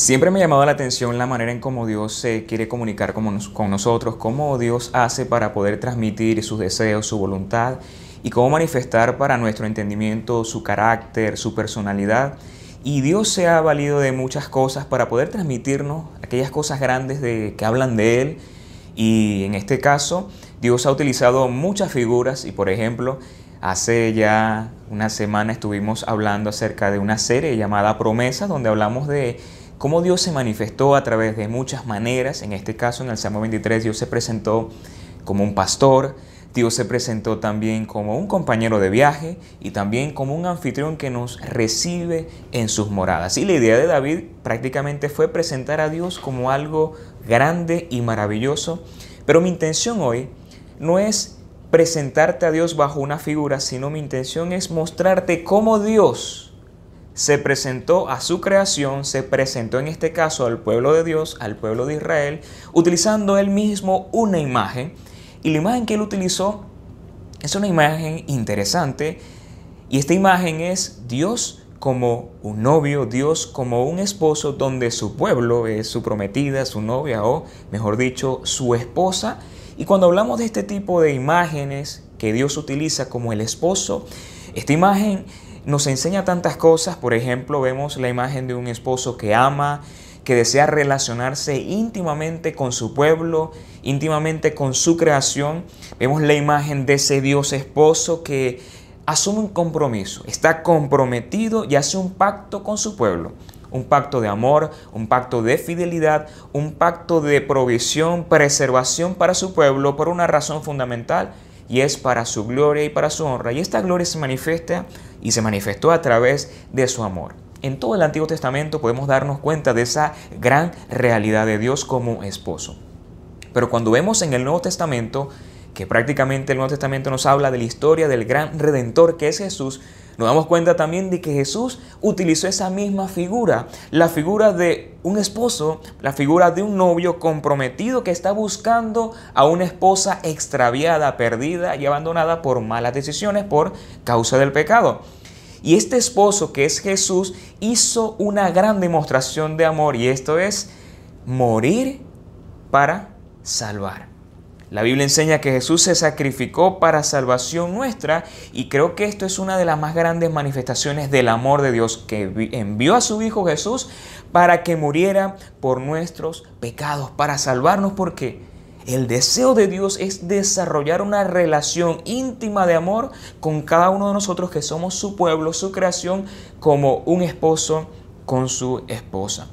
Siempre me ha llamado la atención la manera en cómo Dios se quiere comunicar con, nosotros, cómo Dios hace para poder transmitir sus deseos, su voluntad y cómo manifestar para nuestro entendimiento su carácter, su personalidad. Y Dios se ha valido de muchas cosas para poder transmitirnos aquellas cosas grandes de, que hablan de Él. Y en este caso, Dios ha utilizado muchas figuras y por ejemplo, hace ya una semana estuvimos hablando acerca de una serie llamada Promesa, donde hablamos de cómo Dios se manifestó a través de muchas maneras. En este caso, en el Salmo 23, Dios se presentó como un pastor, Dios se presentó también como un compañero de viaje y también como un anfitrión que nos recibe en sus moradas. Y la idea de David prácticamente fue presentar a Dios como algo grande y maravilloso. Pero mi intención hoy no es presentarte a Dios bajo una figura, sino mi intención es mostrarte cómo Dios se presentó a su creación, se presentó en este caso al pueblo de Dios, al pueblo de Israel, utilizando él mismo una imagen. Y la imagen que él utilizó es una imagen interesante. Y esta imagen es Dios como un novio, Dios como un esposo, donde su pueblo es su prometida, su novia o, mejor dicho, su esposa. Y cuando hablamos de este tipo de imágenes que Dios utiliza como el esposo, esta imagen nos enseña tantas cosas. Por ejemplo, vemos la imagen de un esposo que ama, que desea relacionarse íntimamente con su pueblo, íntimamente con su creación. Vemos la imagen de ese Dios esposo que asume un compromiso, está comprometido y hace un pacto con su pueblo. Un pacto de amor, un pacto de fidelidad, un pacto de provisión, preservación para su pueblo por una razón fundamental y es para su gloria y para su honra. Y esta gloria se manifiesta y se manifestó a través de su amor. En todo el Antiguo Testamento podemos darnos cuenta de esa gran realidad de Dios como esposo. Pero cuando vemos en el Nuevo Testamento, que prácticamente el Nuevo Testamento nos habla de la historia del gran redentor que es Jesús, nos damos cuenta también de que Jesús utilizó esa misma figura, la figura de un esposo, la figura de un novio comprometido que está buscando a una esposa extraviada, perdida y abandonada por malas decisiones por causa del pecado. Y este esposo que es Jesús hizo una gran demostración de amor y esto es morir para salvar. La Biblia enseña que Jesús se sacrificó para salvación nuestra y creo que esto es una de las más grandes manifestaciones del amor de Dios que envió a su Hijo Jesús para que muriera por nuestros pecados, para salvarnos porque el deseo de Dios es desarrollar una relación íntima de amor con cada uno de nosotros que somos su pueblo, su creación, como un esposo con su esposa.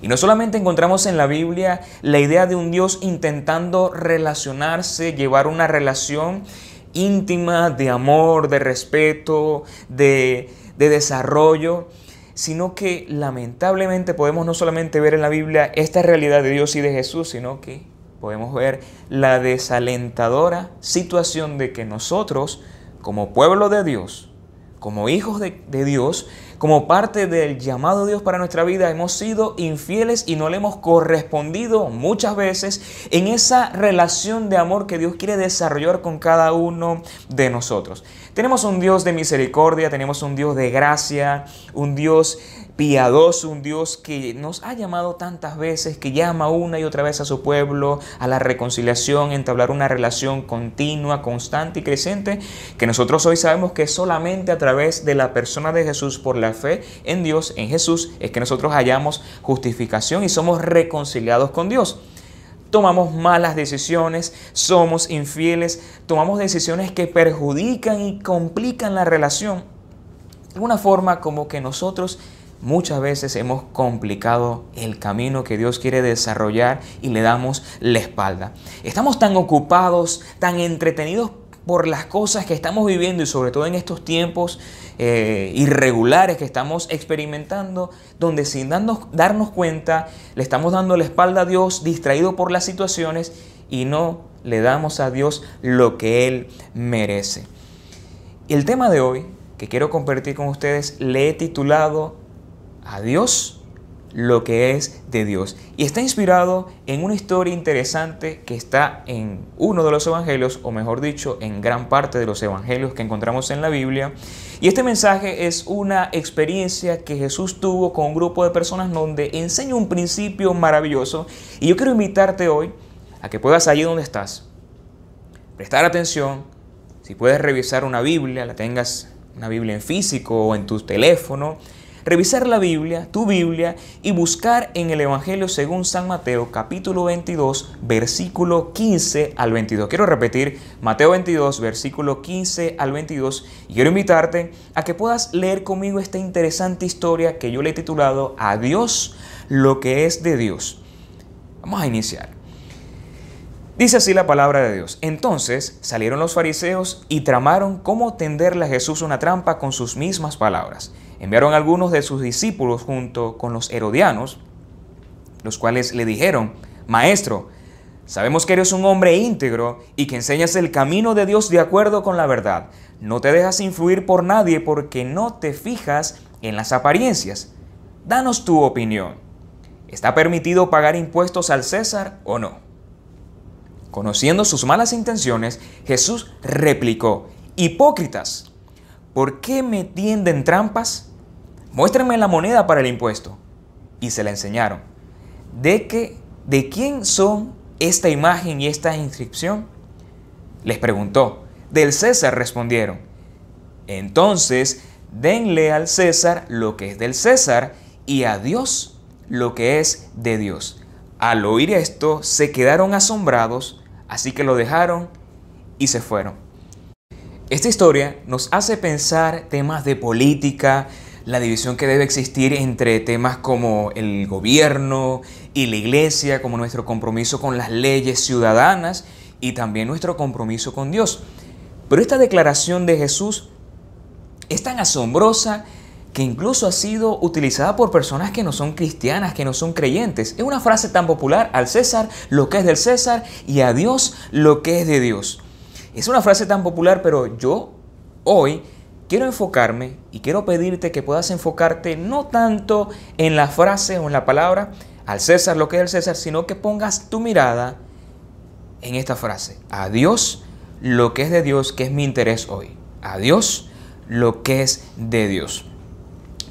Y no solamente encontramos en la Biblia la idea de un Dios intentando relacionarse, llevar una relación íntima de amor, de respeto, de, desarrollo, sino que lamentablemente podemos no solamente ver en la Biblia esta realidad de Dios y de Jesús, sino que podemos ver la desalentadora situación de que nosotros, como pueblo de Dios, como hijos de, Dios, como parte del llamado de Dios para nuestra vida, hemos sido infieles y no le hemos correspondido muchas veces en esa relación de amor que Dios quiere desarrollar con cada uno de nosotros. Tenemos un Dios de misericordia, tenemos un Dios de gracia, un Dios piadoso, un Dios que nos ha llamado tantas veces, que llama una y otra vez a su pueblo, a la reconciliación, entablar una relación continua, constante y creciente, que nosotros hoy sabemos que solamente a través de la persona de Jesús, por la fe en Dios, en Jesús, es que nosotros hallamos justificación y somos reconciliados con Dios tomamos malas decisiones, somos infieles, tomamos decisiones que perjudican y complican la relación. De una forma como que nosotros muchas veces hemos complicado el camino que Dios quiere desarrollar y le damos la espalda. Estamos tan ocupados, tan entretenidos por las cosas que estamos viviendo y sobre todo en estos tiempos eh, irregulares que estamos experimentando, donde sin darnos, darnos cuenta le estamos dando la espalda a Dios, distraído por las situaciones y no le damos a Dios lo que Él merece. El tema de hoy que quiero compartir con ustedes le he titulado a Dios lo que es de Dios. Y está inspirado en una historia interesante que está en uno de los evangelios, o mejor dicho, en gran parte de los evangelios que encontramos en la Biblia. Y este mensaje es una experiencia que Jesús tuvo con un grupo de personas donde enseña un principio maravilloso. Y yo quiero invitarte hoy a que puedas allí donde estás, prestar atención, si puedes revisar una Biblia, la tengas una Biblia en físico o en tu teléfono, revisar la Biblia, tu Biblia, y buscar en el Evangelio según San Mateo capítulo 22, versículo 15 al 22. Quiero repetir, Mateo 22, versículo 15 al 22, y quiero invitarte a que puedas leer conmigo esta interesante historia que yo le he titulado A Dios lo que es de Dios. Vamos a iniciar. Dice así la palabra de Dios. Entonces salieron los fariseos y tramaron cómo tenderle a Jesús una trampa con sus mismas palabras. Enviaron algunos de sus discípulos junto con los herodianos, los cuales le dijeron, Maestro, sabemos que eres un hombre íntegro y que enseñas el camino de Dios de acuerdo con la verdad. No te dejas influir por nadie porque no te fijas en las apariencias. Danos tu opinión. ¿Está permitido pagar impuestos al César o no? Conociendo sus malas intenciones, Jesús replicó, Hipócritas, ¿por qué me tienden trampas? Muéstrenme la moneda para el impuesto. Y se la enseñaron. ¿De, qué, ¿De quién son esta imagen y esta inscripción? Les preguntó. Del César respondieron. Entonces, denle al César lo que es del César y a Dios lo que es de Dios. Al oír esto, se quedaron asombrados, así que lo dejaron y se fueron. Esta historia nos hace pensar temas de política, la división que debe existir entre temas como el gobierno y la iglesia, como nuestro compromiso con las leyes ciudadanas y también nuestro compromiso con Dios. Pero esta declaración de Jesús es tan asombrosa que incluso ha sido utilizada por personas que no son cristianas, que no son creyentes. Es una frase tan popular, al César lo que es del César y a Dios lo que es de Dios. Es una frase tan popular, pero yo hoy quiero enfocarme y quiero pedirte que puedas enfocarte no tanto en la frase o en la palabra, al César lo que es del César, sino que pongas tu mirada en esta frase. A Dios lo que es de Dios, que es mi interés hoy. A Dios lo que es de Dios.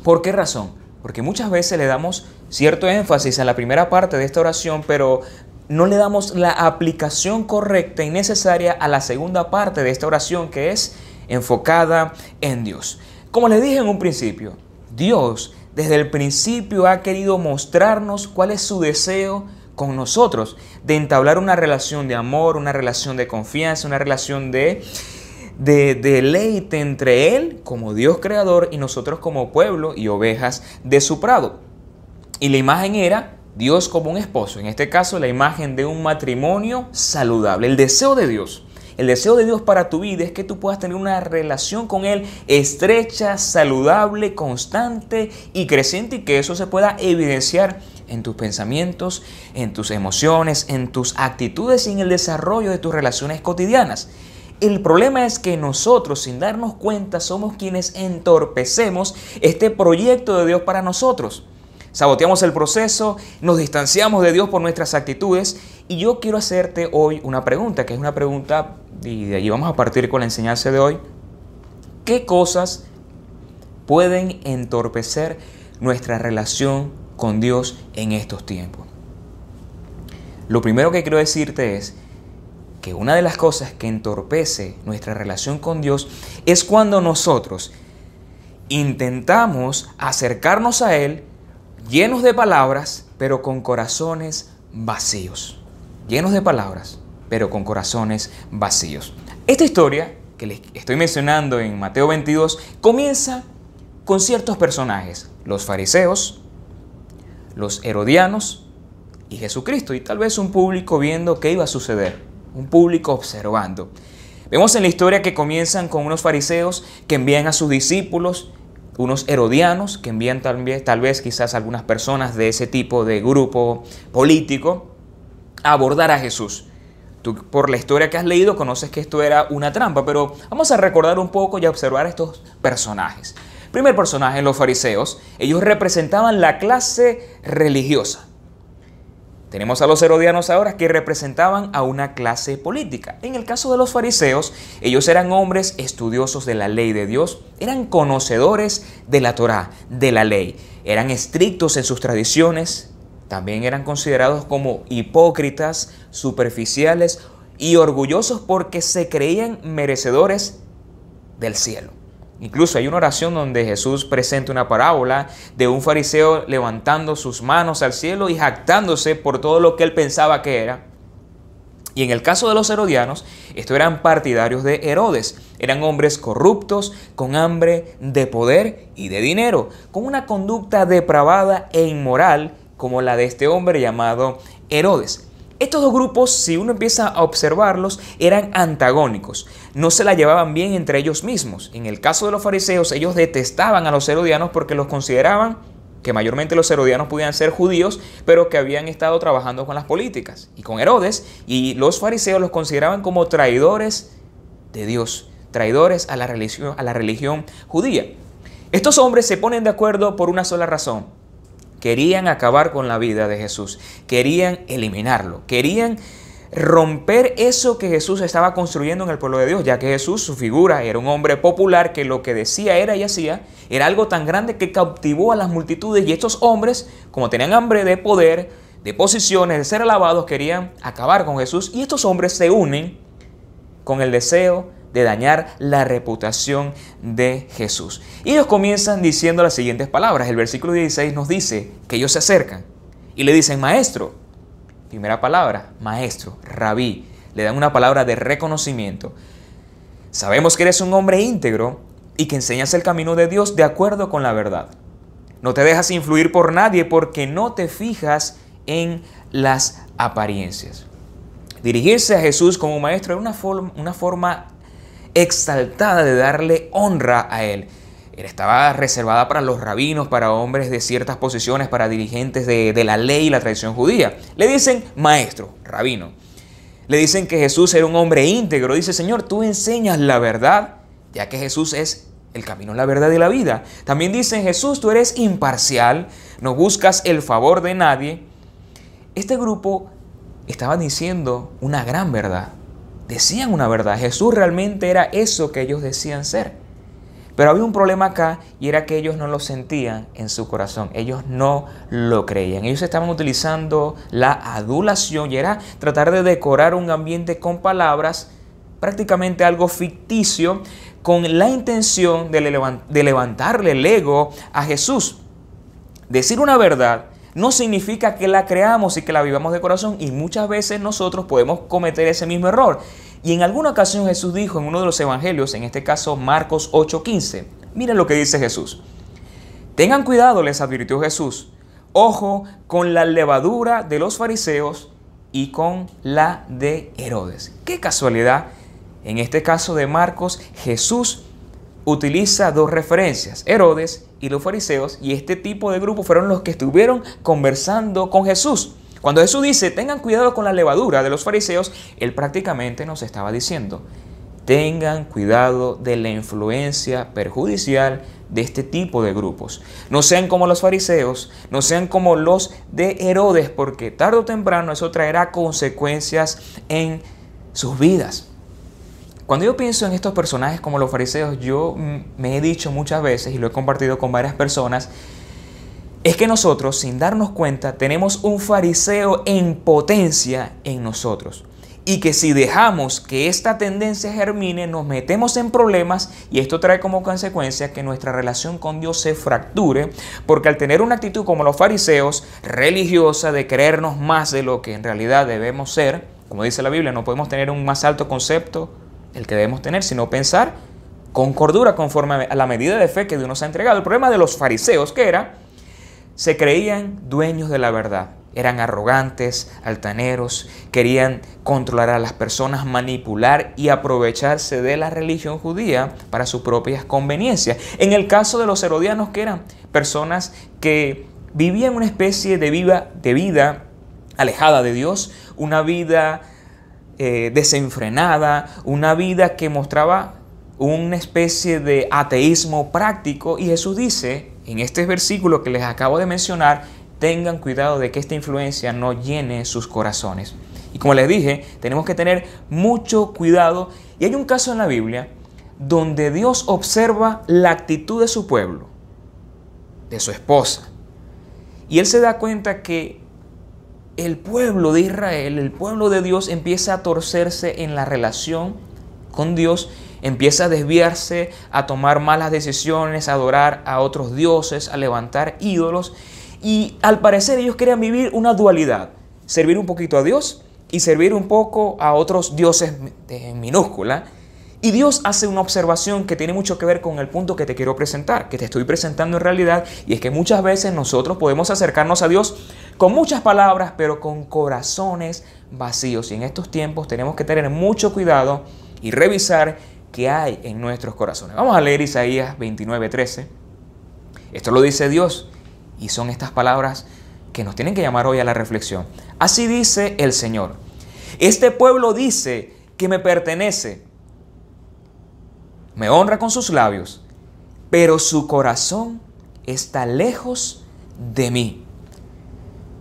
¿Por qué razón? Porque muchas veces le damos cierto énfasis a la primera parte de esta oración, pero no le damos la aplicación correcta y necesaria a la segunda parte de esta oración que es enfocada en Dios. Como les dije en un principio, Dios desde el principio ha querido mostrarnos cuál es su deseo con nosotros, de entablar una relación de amor, una relación de confianza, una relación de de deleite entre Él como Dios creador y nosotros como pueblo y ovejas de su prado. Y la imagen era Dios como un esposo, en este caso la imagen de un matrimonio saludable, el deseo de Dios. El deseo de Dios para tu vida es que tú puedas tener una relación con Él estrecha, saludable, constante y creciente y que eso se pueda evidenciar en tus pensamientos, en tus emociones, en tus actitudes y en el desarrollo de tus relaciones cotidianas. El problema es que nosotros, sin darnos cuenta, somos quienes entorpecemos este proyecto de Dios para nosotros. Saboteamos el proceso, nos distanciamos de Dios por nuestras actitudes y yo quiero hacerte hoy una pregunta, que es una pregunta, y de allí vamos a partir con la enseñanza de hoy. ¿Qué cosas pueden entorpecer nuestra relación con Dios en estos tiempos? Lo primero que quiero decirte es una de las cosas que entorpece nuestra relación con Dios es cuando nosotros intentamos acercarnos a Él llenos de palabras, pero con corazones vacíos. Llenos de palabras, pero con corazones vacíos. Esta historia que les estoy mencionando en Mateo 22 comienza con ciertos personajes, los fariseos, los herodianos y Jesucristo, y tal vez un público viendo qué iba a suceder un público observando. Vemos en la historia que comienzan con unos fariseos que envían a sus discípulos, unos herodianos que envían tal vez, tal vez quizás algunas personas de ese tipo de grupo político abordar a Jesús. Tú por la historia que has leído conoces que esto era una trampa, pero vamos a recordar un poco y a observar estos personajes. Primer personaje, los fariseos, ellos representaban la clase religiosa. Tenemos a los herodianos ahora que representaban a una clase política. En el caso de los fariseos, ellos eran hombres estudiosos de la ley de Dios, eran conocedores de la Torá, de la ley, eran estrictos en sus tradiciones, también eran considerados como hipócritas, superficiales y orgullosos porque se creían merecedores del cielo. Incluso hay una oración donde Jesús presenta una parábola de un fariseo levantando sus manos al cielo y jactándose por todo lo que él pensaba que era. Y en el caso de los herodianos, estos eran partidarios de Herodes. Eran hombres corruptos, con hambre de poder y de dinero, con una conducta depravada e inmoral como la de este hombre llamado Herodes. Estos dos grupos, si uno empieza a observarlos, eran antagónicos, no se la llevaban bien entre ellos mismos. En el caso de los fariseos, ellos detestaban a los herodianos porque los consideraban que mayormente los herodianos podían ser judíos, pero que habían estado trabajando con las políticas y con Herodes, y los fariseos los consideraban como traidores de Dios, traidores a la religión, a la religión judía. Estos hombres se ponen de acuerdo por una sola razón, Querían acabar con la vida de Jesús, querían eliminarlo, querían romper eso que Jesús estaba construyendo en el pueblo de Dios, ya que Jesús, su figura, era un hombre popular que lo que decía era y hacía, era algo tan grande que cautivó a las multitudes. Y estos hombres, como tenían hambre de poder, de posiciones, de ser alabados, querían acabar con Jesús. Y estos hombres se unen con el deseo de dañar la reputación de Jesús. Y ellos comienzan diciendo las siguientes palabras. El versículo 16 nos dice que ellos se acercan y le dicen, maestro, primera palabra, maestro, rabí, le dan una palabra de reconocimiento. Sabemos que eres un hombre íntegro y que enseñas el camino de Dios de acuerdo con la verdad. No te dejas influir por nadie porque no te fijas en las apariencias. Dirigirse a Jesús como maestro era una forma, una forma exaltada de darle honra a él. Estaba reservada para los rabinos, para hombres de ciertas posiciones, para dirigentes de, de la ley y la tradición judía. Le dicen maestro, rabino. Le dicen que Jesús era un hombre íntegro. Dice, Señor, tú enseñas la verdad, ya que Jesús es el camino, la verdad y la vida. También dicen, Jesús, tú eres imparcial, no buscas el favor de nadie. Este grupo estaba diciendo una gran verdad decían una verdad. Jesús realmente era eso que ellos decían ser. Pero había un problema acá y era que ellos no lo sentían en su corazón. Ellos no lo creían. Ellos estaban utilizando la adulación y era tratar de decorar un ambiente con palabras, prácticamente algo ficticio, con la intención de, levantarle el ego a Jesús. Decir una verdad no significa que la creamos y que la vivamos de corazón y muchas veces nosotros podemos cometer ese mismo error. Y en alguna ocasión Jesús dijo en uno de los evangelios, en este caso Marcos 8:15, miren lo que dice Jesús. Tengan cuidado, les advirtió Jesús, ojo con la levadura de los fariseos y con la de Herodes. Qué casualidad, en este caso de Marcos, Jesús utiliza dos referencias, Herodes y los fariseos, y este tipo de grupo fueron los que estuvieron conversando con Jesús. Cuando Jesús dice, tengan cuidado con la levadura de los fariseos, él prácticamente nos estaba diciendo, tengan cuidado de la influencia perjudicial de este tipo de grupos. No sean como los fariseos, no sean como los de Herodes, porque tarde o temprano eso traerá consecuencias en sus vidas. Cuando yo pienso en estos personajes como los fariseos, yo me he dicho muchas veces y lo he compartido con varias personas, es que nosotros, sin darnos cuenta, tenemos un fariseo en potencia en nosotros. Y que si dejamos que esta tendencia germine, nos metemos en problemas y esto trae como consecuencia que nuestra relación con Dios se fracture, porque al tener una actitud como los fariseos, religiosa, de creernos más de lo que en realidad debemos ser, como dice la Biblia, no podemos tener un más alto concepto el que debemos tener, sino pensar con cordura conforme a la medida de fe que Dios nos ha entregado. El problema de los fariseos, que era, se creían dueños de la verdad. Eran arrogantes, altaneros, querían controlar a las personas, manipular y aprovecharse de la religión judía para sus propias conveniencias. En el caso de los herodianos, que eran personas que vivían una especie de vida, de vida alejada de Dios, una vida eh, desenfrenada, una vida que mostraba una especie de ateísmo práctico y Jesús dice en este versículo que les acabo de mencionar, tengan cuidado de que esta influencia no llene sus corazones. Y como les dije, tenemos que tener mucho cuidado. Y hay un caso en la Biblia donde Dios observa la actitud de su pueblo, de su esposa. Y él se da cuenta que el pueblo de Israel, el pueblo de Dios empieza a torcerse en la relación con Dios empieza a desviarse, a tomar malas decisiones, a adorar a otros dioses, a levantar ídolos. Y al parecer ellos querían vivir una dualidad, servir un poquito a Dios y servir un poco a otros dioses en minúscula. Y Dios hace una observación que tiene mucho que ver con el punto que te quiero presentar, que te estoy presentando en realidad, y es que muchas veces nosotros podemos acercarnos a Dios con muchas palabras, pero con corazones vacíos. Y en estos tiempos tenemos que tener mucho cuidado y revisar que hay en nuestros corazones. Vamos a leer Isaías 29:13. Esto lo dice Dios y son estas palabras que nos tienen que llamar hoy a la reflexión. Así dice el Señor. Este pueblo dice que me pertenece, me honra con sus labios, pero su corazón está lejos de mí.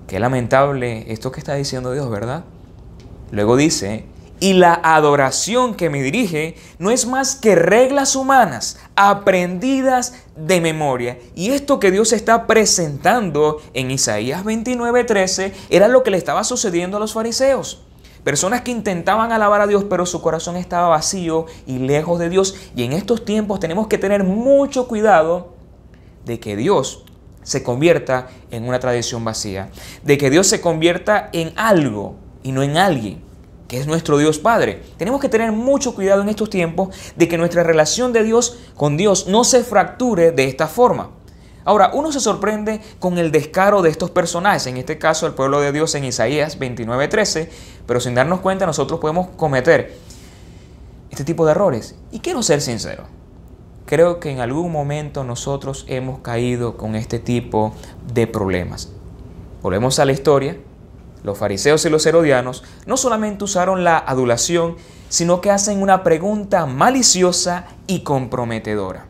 Qué lamentable esto que está diciendo Dios, ¿verdad? Luego dice, y la adoración que me dirige no es más que reglas humanas aprendidas de memoria. Y esto que Dios está presentando en Isaías 29:13 era lo que le estaba sucediendo a los fariseos. Personas que intentaban alabar a Dios, pero su corazón estaba vacío y lejos de Dios. Y en estos tiempos tenemos que tener mucho cuidado de que Dios se convierta en una tradición vacía, de que Dios se convierta en algo y no en alguien que es nuestro Dios Padre. Tenemos que tener mucho cuidado en estos tiempos de que nuestra relación de Dios con Dios no se fracture de esta forma. Ahora, uno se sorprende con el descaro de estos personajes, en este caso el pueblo de Dios en Isaías 29:13, pero sin darnos cuenta nosotros podemos cometer este tipo de errores. Y quiero ser sincero, creo que en algún momento nosotros hemos caído con este tipo de problemas. Volvemos a la historia, los fariseos y los herodianos no solamente usaron la adulación, sino que hacen una pregunta maliciosa y comprometedora.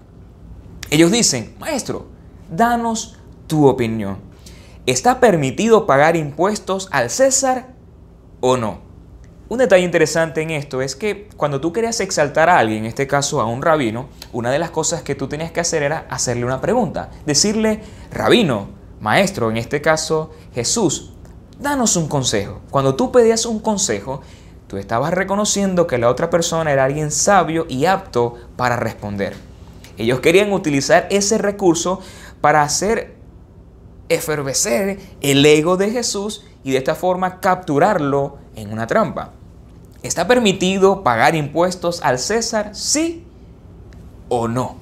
Ellos dicen, Maestro, danos tu opinión. ¿Está permitido pagar impuestos al César o no? Un detalle interesante en esto es que cuando tú querías exaltar a alguien, en este caso a un rabino, una de las cosas que tú tenías que hacer era hacerle una pregunta. Decirle, rabino, maestro, en este caso Jesús, danos un consejo. Cuando tú pedías un consejo, tú estabas reconociendo que la otra persona era alguien sabio y apto para responder. Ellos querían utilizar ese recurso para hacer efervecer el ego de Jesús y de esta forma capturarlo en una trampa. ¿Está permitido pagar impuestos al César? Sí o no.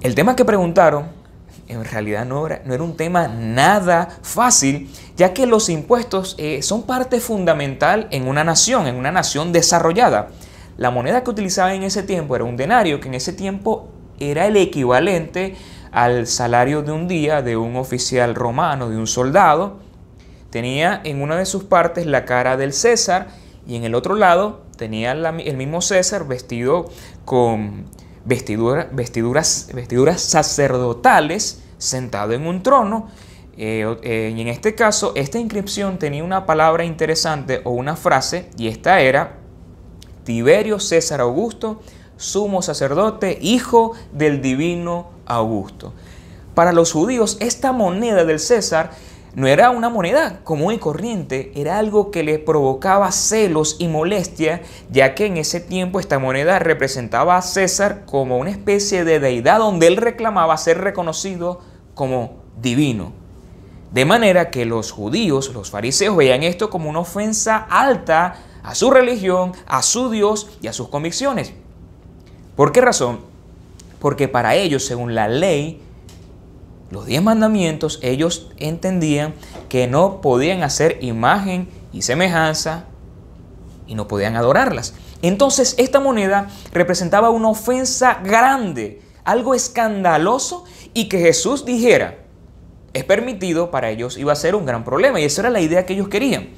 El tema que preguntaron en realidad no era, no era un tema nada fácil, ya que los impuestos eh, son parte fundamental en una nación, en una nación desarrollada. La moneda que utilizaba en ese tiempo era un denario, que en ese tiempo era el equivalente al salario de un día de un oficial romano, de un soldado. Tenía en una de sus partes la cara del César y en el otro lado tenía el mismo César vestido con vestiduras, vestiduras sacerdotales sentado en un trono. Eh, eh, y en este caso, esta inscripción tenía una palabra interesante o una frase, y esta era Tiberio César Augusto, sumo sacerdote, hijo del divino Augusto. Para los judíos, esta moneda del César no era una moneda común y corriente, era algo que le provocaba celos y molestia, ya que en ese tiempo esta moneda representaba a César como una especie de deidad donde él reclamaba ser reconocido como divino. De manera que los judíos, los fariseos, veían esto como una ofensa alta a su religión, a su Dios y a sus convicciones. ¿Por qué razón? Porque para ellos, según la ley, los diez mandamientos, ellos entendían que no podían hacer imagen y semejanza y no podían adorarlas. Entonces esta moneda representaba una ofensa grande, algo escandaloso y que Jesús dijera, es permitido para ellos iba a ser un gran problema y esa era la idea que ellos querían.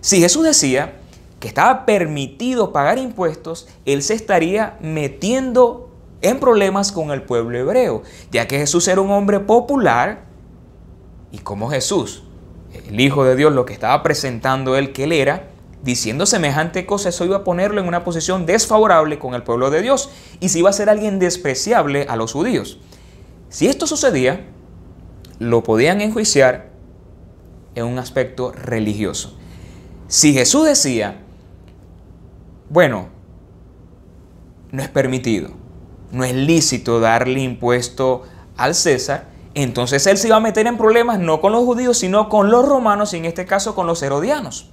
Si Jesús decía que estaba permitido pagar impuestos, él se estaría metiendo en problemas con el pueblo hebreo, ya que Jesús era un hombre popular y como Jesús, el Hijo de Dios, lo que estaba presentando él que él era, diciendo semejante cosa, eso iba a ponerlo en una posición desfavorable con el pueblo de Dios y se iba a ser alguien despreciable a los judíos. Si esto sucedía, lo podían enjuiciar en un aspecto religioso. Si Jesús decía, bueno, no es permitido, no es lícito darle impuesto al César, entonces él se iba a meter en problemas no con los judíos, sino con los romanos y en este caso con los herodianos.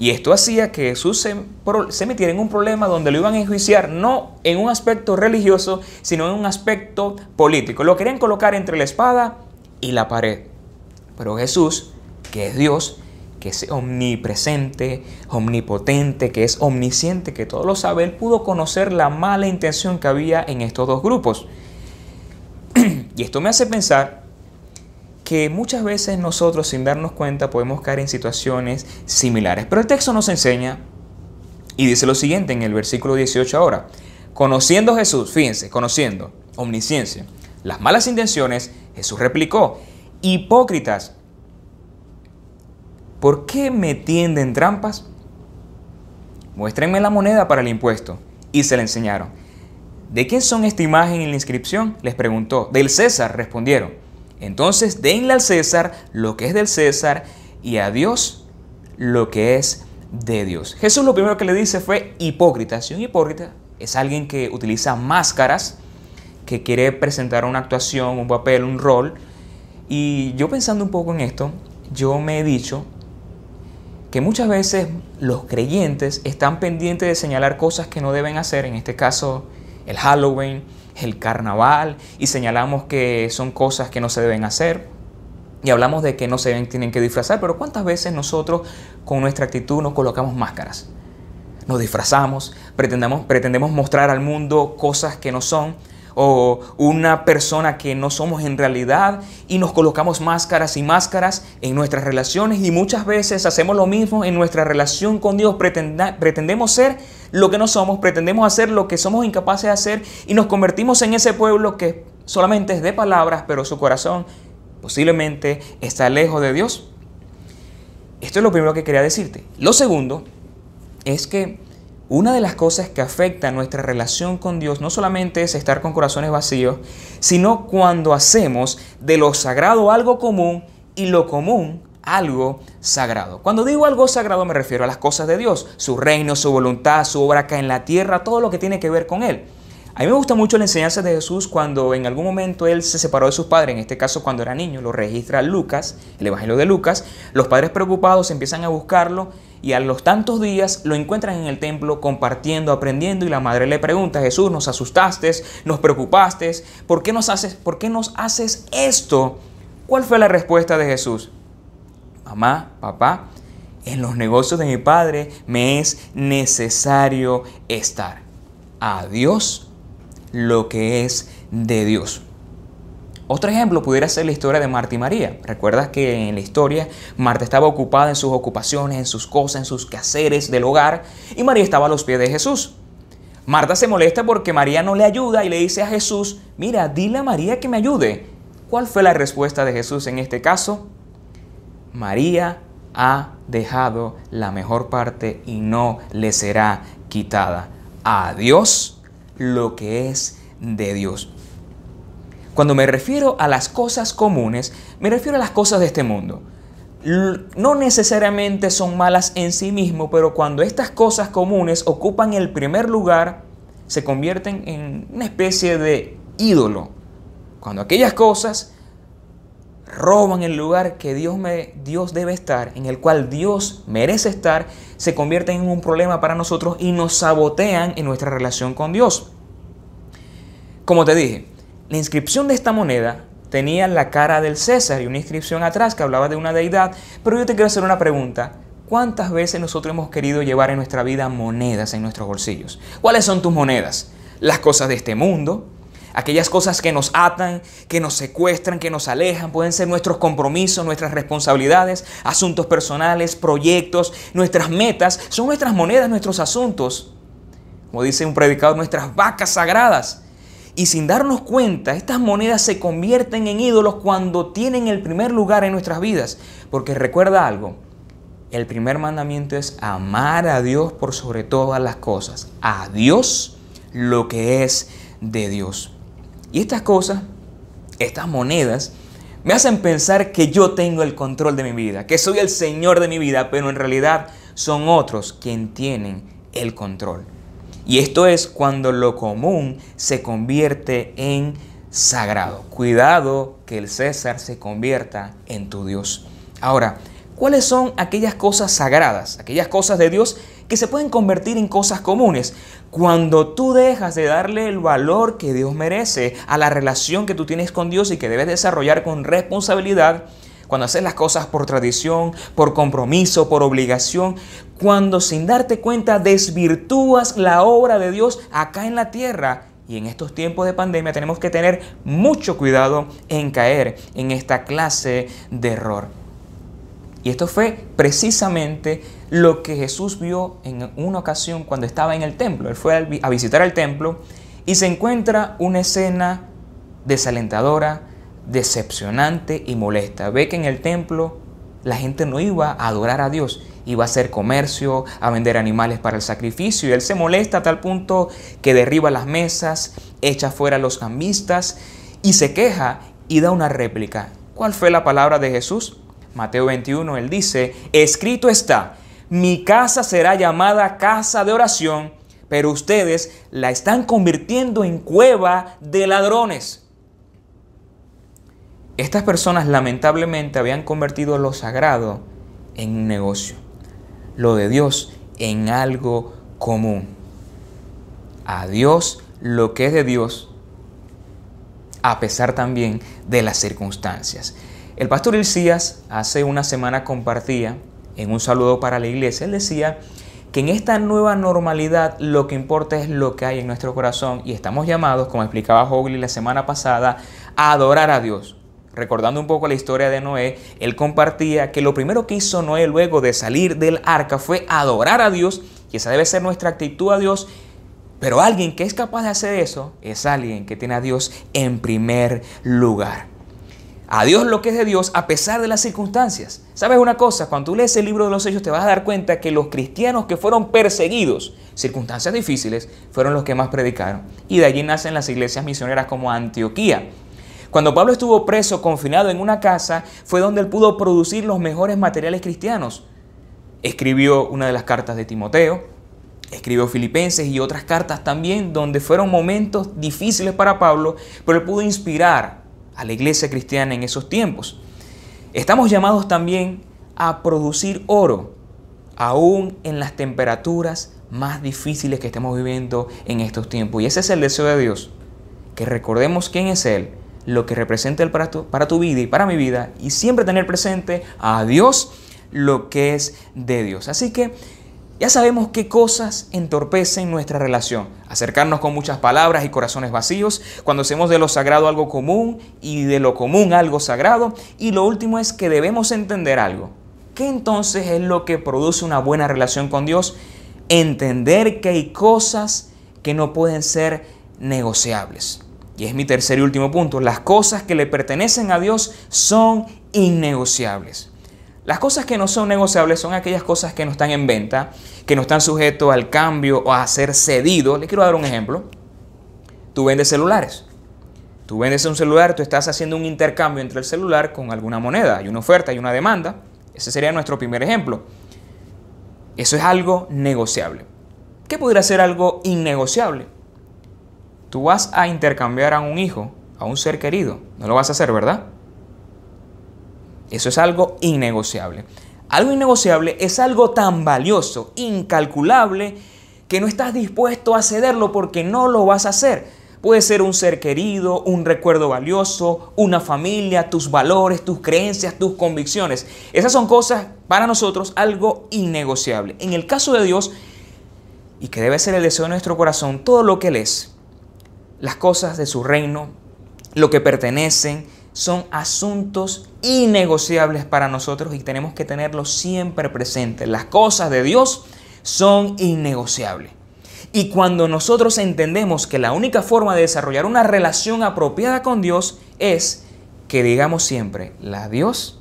Y esto hacía que Jesús se, metiera en un problema donde lo iban a enjuiciar no en un aspecto religioso, sino en un aspecto político. Lo querían colocar entre la espada y la pared. Pero Jesús, que es Dios, que es omnipresente, omnipotente, que es omnisciente, que todo lo sabe, él pudo conocer la mala intención que había en estos dos grupos. y esto me hace pensar que muchas veces nosotros sin darnos cuenta podemos caer en situaciones similares. Pero el texto nos enseña y dice lo siguiente en el versículo 18 ahora. Conociendo Jesús, fíjense, conociendo, omnisciencia, las malas intenciones, Jesús replicó, hipócritas, ¿por qué me tienden trampas? Muéstrenme la moneda para el impuesto. Y se le enseñaron. ¿De quién son esta imagen y la inscripción? Les preguntó. Del César, respondieron. Entonces denle al César lo que es del César y a Dios lo que es de Dios. Jesús lo primero que le dice fue hipócrita. Si un hipócrita es alguien que utiliza máscaras, que quiere presentar una actuación, un papel, un rol. Y yo pensando un poco en esto, yo me he dicho que muchas veces los creyentes están pendientes de señalar cosas que no deben hacer, en este caso el Halloween, el carnaval y señalamos que son cosas que no se deben hacer. Y hablamos de que no se tienen que disfrazar, pero ¿cuántas veces nosotros con nuestra actitud nos colocamos máscaras? Nos disfrazamos, pretendemos, pretendemos mostrar al mundo cosas que no son, o una persona que no somos en realidad y nos colocamos máscaras y máscaras en nuestras relaciones y muchas veces hacemos lo mismo en nuestra relación con Dios. pretendemos ser lo que no somos, pretendemos hacer lo que somos incapaces de hacer y nos convertimos en ese pueblo que solamente es de palabras, pero su corazón posiblemente está lejos de Dios. Esto es lo primero que quería decirte. Lo segundo es que una de las cosas que afecta nuestra relación con Dios no solamente es estar con corazones vacíos, sino cuando hacemos de lo sagrado algo común y lo común algo sagrado. Cuando digo algo sagrado me refiero a las cosas de Dios, su reino, su voluntad, su obra acá en la tierra, todo lo que tiene que ver con Él. A mí me gusta mucho la enseñanza de Jesús cuando en algún momento él se separó de sus padres, en este caso cuando era niño, lo registra Lucas, el Evangelio de Lucas. Los padres preocupados empiezan a buscarlo y a los tantos días lo encuentran en el templo compartiendo, aprendiendo y la madre le pregunta, Jesús, nos asustaste, nos preocupaste, ¿por qué nos haces, por qué nos haces esto? ¿Cuál fue la respuesta de Jesús? Mamá, papá, en los negocios de mi padre me es necesario estar. A Dios lo que es de Dios. Otro ejemplo pudiera ser la historia de Marta y María. Recuerdas que en la historia Marta estaba ocupada en sus ocupaciones, en sus cosas, en sus quehaceres del hogar y María estaba a los pies de Jesús. Marta se molesta porque María no le ayuda y le dice a Jesús, mira, dile a María que me ayude. ¿Cuál fue la respuesta de Jesús en este caso? María ha dejado la mejor parte y no le será quitada. A Dios lo que es de Dios. Cuando me refiero a las cosas comunes, me refiero a las cosas de este mundo. No necesariamente son malas en sí mismo, pero cuando estas cosas comunes ocupan el primer lugar, se convierten en una especie de ídolo. Cuando aquellas cosas roban el lugar que Dios, me, Dios debe estar, en el cual Dios merece estar, se convierten en un problema para nosotros y nos sabotean en nuestra relación con Dios. Como te dije, la inscripción de esta moneda tenía la cara del César y una inscripción atrás que hablaba de una deidad, pero yo te quiero hacer una pregunta. ¿Cuántas veces nosotros hemos querido llevar en nuestra vida monedas en nuestros bolsillos? ¿Cuáles son tus monedas? Las cosas de este mundo, Aquellas cosas que nos atan, que nos secuestran, que nos alejan, pueden ser nuestros compromisos, nuestras responsabilidades, asuntos personales, proyectos, nuestras metas, son nuestras monedas, nuestros asuntos. Como dice un predicador, nuestras vacas sagradas. Y sin darnos cuenta, estas monedas se convierten en ídolos cuando tienen el primer lugar en nuestras vidas. Porque recuerda algo, el primer mandamiento es amar a Dios por sobre todas las cosas. A Dios lo que es de Dios. Y estas cosas, estas monedas, me hacen pensar que yo tengo el control de mi vida, que soy el Señor de mi vida, pero en realidad son otros quien tienen el control. Y esto es cuando lo común se convierte en sagrado. Cuidado que el César se convierta en tu Dios. Ahora, ¿cuáles son aquellas cosas sagradas, aquellas cosas de Dios que se pueden convertir en cosas comunes? Cuando tú dejas de darle el valor que Dios merece a la relación que tú tienes con Dios y que debes desarrollar con responsabilidad, cuando haces las cosas por tradición, por compromiso, por obligación, cuando sin darte cuenta desvirtúas la obra de Dios acá en la tierra. Y en estos tiempos de pandemia tenemos que tener mucho cuidado en caer en esta clase de error. Y esto fue precisamente lo que Jesús vio en una ocasión cuando estaba en el templo. Él fue a visitar el templo y se encuentra una escena desalentadora, decepcionante y molesta. Ve que en el templo la gente no iba a adorar a Dios, iba a hacer comercio, a vender animales para el sacrificio. Y él se molesta a tal punto que derriba las mesas, echa fuera los cambistas y se queja y da una réplica. ¿Cuál fue la palabra de Jesús? Mateo 21, él dice, escrito está, mi casa será llamada casa de oración, pero ustedes la están convirtiendo en cueva de ladrones. Estas personas lamentablemente habían convertido lo sagrado en un negocio, lo de Dios en algo común. A Dios lo que es de Dios, a pesar también de las circunstancias. El pastor Elías hace una semana compartía en un saludo para la iglesia, él decía que en esta nueva normalidad lo que importa es lo que hay en nuestro corazón y estamos llamados, como explicaba Hogley la semana pasada, a adorar a Dios. Recordando un poco la historia de Noé, él compartía que lo primero que hizo Noé luego de salir del arca fue adorar a Dios y esa debe ser nuestra actitud a Dios. Pero alguien que es capaz de hacer eso es alguien que tiene a Dios en primer lugar a Dios lo que es de Dios a pesar de las circunstancias. ¿Sabes una cosa? Cuando tú lees el libro de los Hechos te vas a dar cuenta que los cristianos que fueron perseguidos, circunstancias difíciles, fueron los que más predicaron. Y de allí nacen las iglesias misioneras como Antioquía. Cuando Pablo estuvo preso, confinado en una casa, fue donde él pudo producir los mejores materiales cristianos. Escribió una de las cartas de Timoteo, escribió Filipenses y otras cartas también, donde fueron momentos difíciles para Pablo, pero él pudo inspirar a la iglesia cristiana en esos tiempos. Estamos llamados también a producir oro, aún en las temperaturas más difíciles que estemos viviendo en estos tiempos. Y ese es el deseo de Dios, que recordemos quién es Él, lo que representa Él para tu, para tu vida y para mi vida, y siempre tener presente a Dios lo que es de Dios. Así que ya sabemos qué cosas entorpecen nuestra relación. Acercarnos con muchas palabras y corazones vacíos, cuando hacemos de lo sagrado algo común y de lo común algo sagrado. Y lo último es que debemos entender algo. ¿Qué entonces es lo que produce una buena relación con Dios? Entender que hay cosas que no pueden ser negociables. Y es mi tercer y último punto. Las cosas que le pertenecen a Dios son innegociables. Las cosas que no son negociables son aquellas cosas que no están en venta, que no están sujetos al cambio o a ser cedido. Le quiero dar un ejemplo. Tú vendes celulares. Tú vendes un celular, tú estás haciendo un intercambio entre el celular con alguna moneda. Hay una oferta, hay una demanda. Ese sería nuestro primer ejemplo. Eso es algo negociable. ¿Qué podría ser algo innegociable? Tú vas a intercambiar a un hijo, a un ser querido. No lo vas a hacer, ¿verdad? Eso es algo innegociable. Algo innegociable es algo tan valioso, incalculable, que no estás dispuesto a cederlo porque no lo vas a hacer. Puede ser un ser querido, un recuerdo valioso, una familia, tus valores, tus creencias, tus convicciones. Esas son cosas para nosotros algo innegociable. En el caso de Dios, y que debe ser el deseo de nuestro corazón, todo lo que Él es, las cosas de su reino, lo que pertenecen, son asuntos innegociables para nosotros y tenemos que tenerlos siempre presentes. Las cosas de Dios son innegociables. Y cuando nosotros entendemos que la única forma de desarrollar una relación apropiada con Dios es que digamos siempre, la Dios,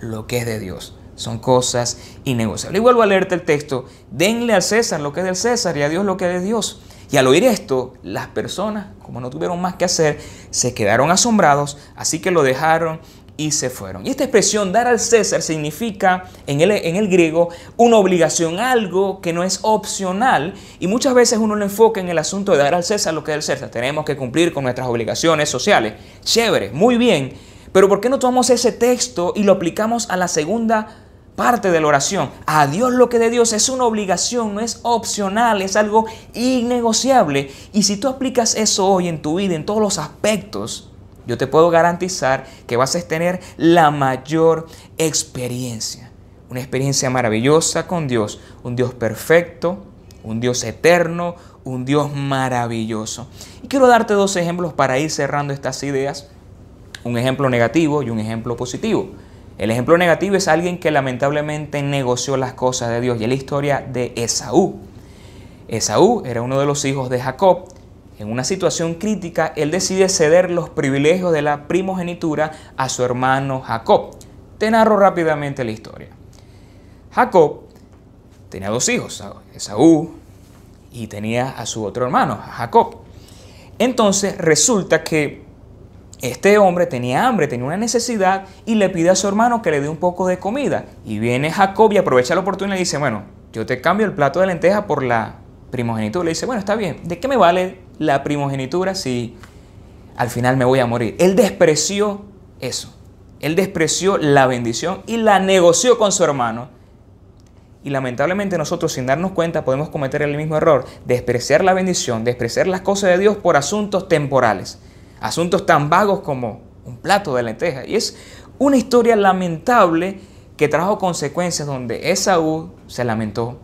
lo que es de Dios. Son cosas innegociables. Y vuelvo a leerte el texto. Denle al César lo que es del César y a Dios lo que es de Dios. Y al oír esto, las personas, como no tuvieron más que hacer, se quedaron asombrados, así que lo dejaron y se fueron. Y esta expresión dar al César significa en el, en el griego una obligación, algo que no es opcional. Y muchas veces uno lo enfoca en el asunto de dar al César lo que es del César. Tenemos que cumplir con nuestras obligaciones sociales. Chévere, muy bien. Pero ¿por qué no tomamos ese texto y lo aplicamos a la segunda parte de la oración. A Dios lo que de Dios es una obligación, no es opcional, es algo innegociable. Y si tú aplicas eso hoy en tu vida, en todos los aspectos, yo te puedo garantizar que vas a tener la mayor experiencia. Una experiencia maravillosa con Dios, un Dios perfecto, un Dios eterno, un Dios maravilloso. Y quiero darte dos ejemplos para ir cerrando estas ideas. Un ejemplo negativo y un ejemplo positivo. El ejemplo negativo es alguien que lamentablemente negoció las cosas de Dios y es la historia de Esaú. Esaú era uno de los hijos de Jacob. En una situación crítica, él decide ceder los privilegios de la primogenitura a su hermano Jacob. Te narro rápidamente la historia. Jacob tenía dos hijos, Esaú y tenía a su otro hermano, Jacob. Entonces resulta que este hombre tenía hambre, tenía una necesidad y le pide a su hermano que le dé un poco de comida. Y viene Jacob y aprovecha la oportunidad y dice, bueno, yo te cambio el plato de lenteja por la primogenitura. Le dice, bueno, está bien, ¿de qué me vale la primogenitura si al final me voy a morir? Él despreció eso. Él despreció la bendición y la negoció con su hermano. Y lamentablemente nosotros sin darnos cuenta podemos cometer el mismo error, despreciar la bendición, despreciar las cosas de Dios por asuntos temporales asuntos tan vagos como un plato de lentejas. Y es una historia lamentable que trajo consecuencias donde Esaú se lamentó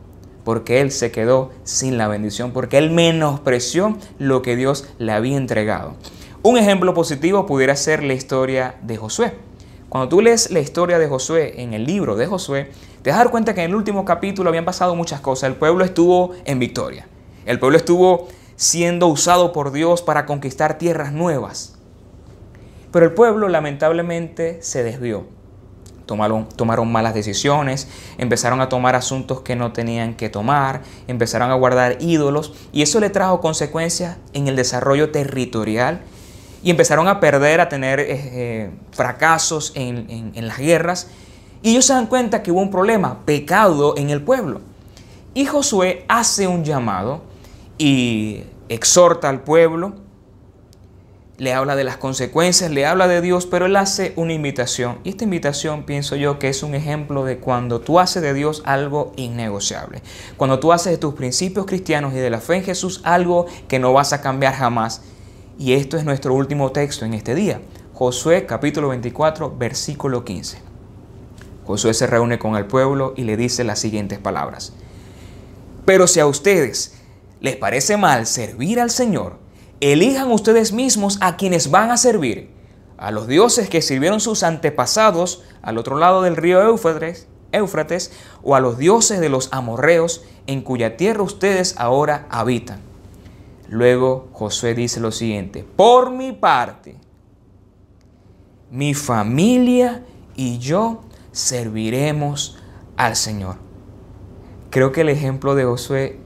porque él se quedó sin la bendición, porque él menospreció lo que Dios le había entregado. Un ejemplo positivo pudiera ser la historia de Josué. Cuando tú lees la historia de Josué en el libro de Josué, te das cuenta que en el último capítulo habían pasado muchas cosas. El pueblo estuvo en victoria. El pueblo estuvo siendo usado por Dios para conquistar tierras nuevas. Pero el pueblo lamentablemente se desvió. Tomaron, tomaron, malas decisiones, empezaron a tomar asuntos que no tenían que tomar, empezaron a guardar ídolos y eso le trajo consecuencias en el desarrollo territorial y empezaron a perder, a tener eh, eh, fracasos en, en las guerras y ellos se dan cuenta que hubo un problema, pecado en el pueblo. Y Josué hace un llamado y exhorta al pueblo, le habla de las consecuencias, le habla de Dios, pero él hace una invitación. Y esta invitación pienso yo que es un ejemplo de cuando tú haces de Dios algo innegociable. Cuando tú haces de tus principios cristianos y de la fe en Jesús algo que no vas a cambiar jamás. Y esto es nuestro último texto en este día. Josué capítulo 24, versículo 15. Josué se reúne con el pueblo y le dice las siguientes palabras. Pero si a ustedes les parece mal servir al Señor, elijan ustedes mismos a quienes van a servir, a los dioses que sirvieron sus antepasados al otro lado del río Éufrates, Éufrates o a los dioses de los amorreos en cuya tierra ustedes ahora habitan. Luego Josué dice lo siguiente, por mi parte, mi familia y yo serviremos al Señor. Creo que el ejemplo de Josué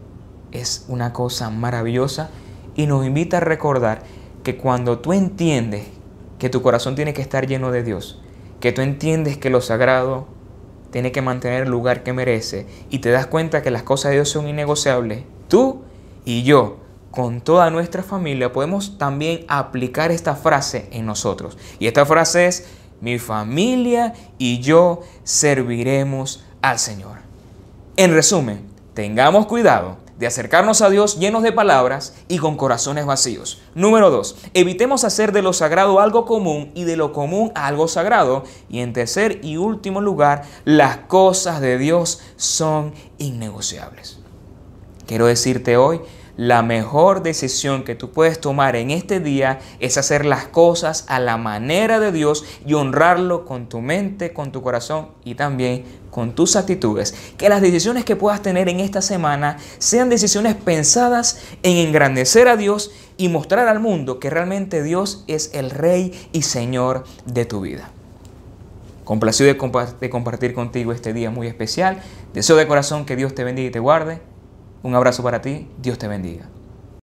es una cosa maravillosa y nos invita a recordar que cuando tú entiendes que tu corazón tiene que estar lleno de Dios, que tú entiendes que lo sagrado tiene que mantener el lugar que merece y te das cuenta que las cosas de Dios son innegociables, tú y yo, con toda nuestra familia, podemos también aplicar esta frase en nosotros. Y esta frase es, mi familia y yo serviremos al Señor. En resumen, tengamos cuidado de acercarnos a Dios llenos de palabras y con corazones vacíos. Número 2. Evitemos hacer de lo sagrado algo común y de lo común algo sagrado. Y en tercer y último lugar, las cosas de Dios son innegociables. Quiero decirte hoy, la mejor decisión que tú puedes tomar en este día es hacer las cosas a la manera de Dios y honrarlo con tu mente, con tu corazón y también con tus actitudes. Que las decisiones que puedas tener en esta semana sean decisiones pensadas en engrandecer a Dios y mostrar al mundo que realmente Dios es el Rey y Señor de tu vida. Complacido de, de compartir contigo este día muy especial. Deseo de corazón que Dios te bendiga y te guarde. Un abrazo para ti. Dios te bendiga.